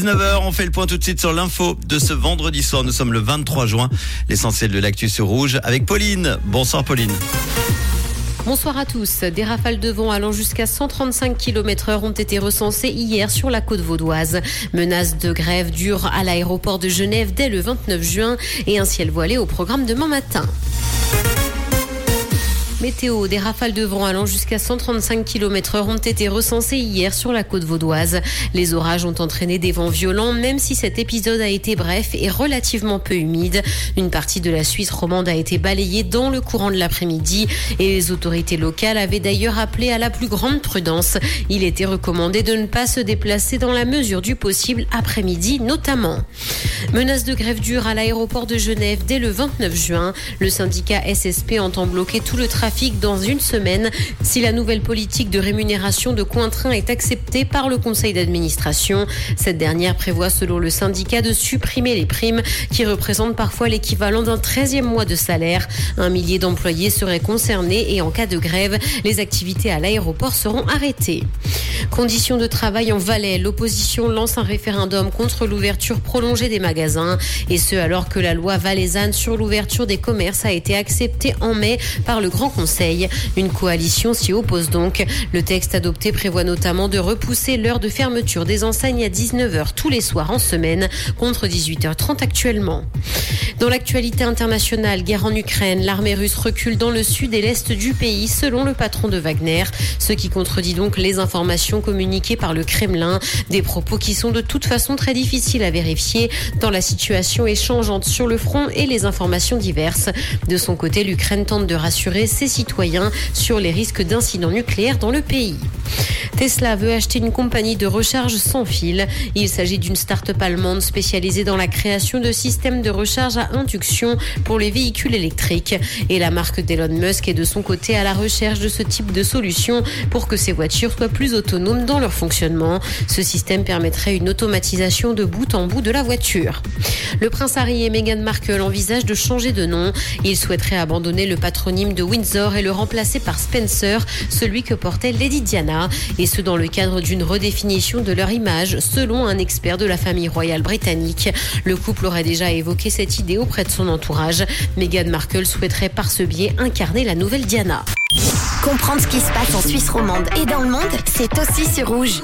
19h, on fait le point tout de suite sur l'info de ce vendredi soir. Nous sommes le 23 juin. L'essentiel de l'actu sur rouge avec Pauline. Bonsoir Pauline. Bonsoir à tous. Des rafales de vent allant jusqu'à 135 km heure ont été recensées hier sur la côte vaudoise. Menace de grève dure à l'aéroport de Genève dès le 29 juin et un ciel voilé au programme demain matin. Météo, des rafales de vent allant jusqu'à 135 km heure ont été recensées hier sur la côte vaudoise. Les orages ont entraîné des vents violents, même si cet épisode a été bref et relativement peu humide. Une partie de la Suisse romande a été balayée dans le courant de l'après-midi et les autorités locales avaient d'ailleurs appelé à la plus grande prudence. Il était recommandé de ne pas se déplacer dans la mesure du possible après-midi notamment. Menace de grève dure à l'aéroport de Genève dès le 29 juin. Le syndicat SSP entend bloquer tout le trafic dans une semaine si la nouvelle politique de rémunération de Cointrin est acceptée par le conseil d'administration. Cette dernière prévoit, selon le syndicat, de supprimer les primes qui représentent parfois l'équivalent d'un 13e mois de salaire. Un millier d'employés seraient concernés et en cas de grève, les activités à l'aéroport seront arrêtées. Conditions de travail en Valais. L'opposition lance un référendum contre l'ouverture prolongée des magasins. Et ce, alors que la loi valaisanne sur l'ouverture des commerces a été acceptée en mai par le Grand Conseil. Une coalition s'y oppose donc. Le texte adopté prévoit notamment de repousser l'heure de fermeture des enseignes à 19h tous les soirs en semaine contre 18h30 actuellement. Dans l'actualité internationale, guerre en Ukraine, l'armée russe recule dans le sud et l'est du pays selon le patron de Wagner, ce qui contredit donc les informations communiquées par le Kremlin, des propos qui sont de toute façon très difficiles à vérifier dans la situation est changeante sur le front et les informations diverses. De son côté, l'Ukraine tente de rassurer ses citoyens sur les risques d'incidents nucléaires dans le pays. Tesla veut acheter une compagnie de recharge sans fil. Il s'agit d'une start-up allemande spécialisée dans la création de systèmes de recharge à induction pour les véhicules électriques. Et la marque d'Elon Musk est de son côté à la recherche de ce type de solution pour que ces voitures soient plus autonomes dans leur fonctionnement. Ce système permettrait une automatisation de bout en bout de la voiture. Le prince Harry et Meghan Markle envisagent de changer de nom. Ils souhaiteraient abandonner le patronyme de Windsor et le remplacer par Spencer, celui que portait Lady Et ce dans le cadre d'une redéfinition de leur image, selon un expert de la famille royale britannique. Le couple aurait déjà évoqué cette idée auprès de son entourage. Meghan Markle souhaiterait par ce biais incarner la nouvelle Diana. Comprendre ce qui se passe en Suisse romande et dans le monde, c'est aussi sur rouge.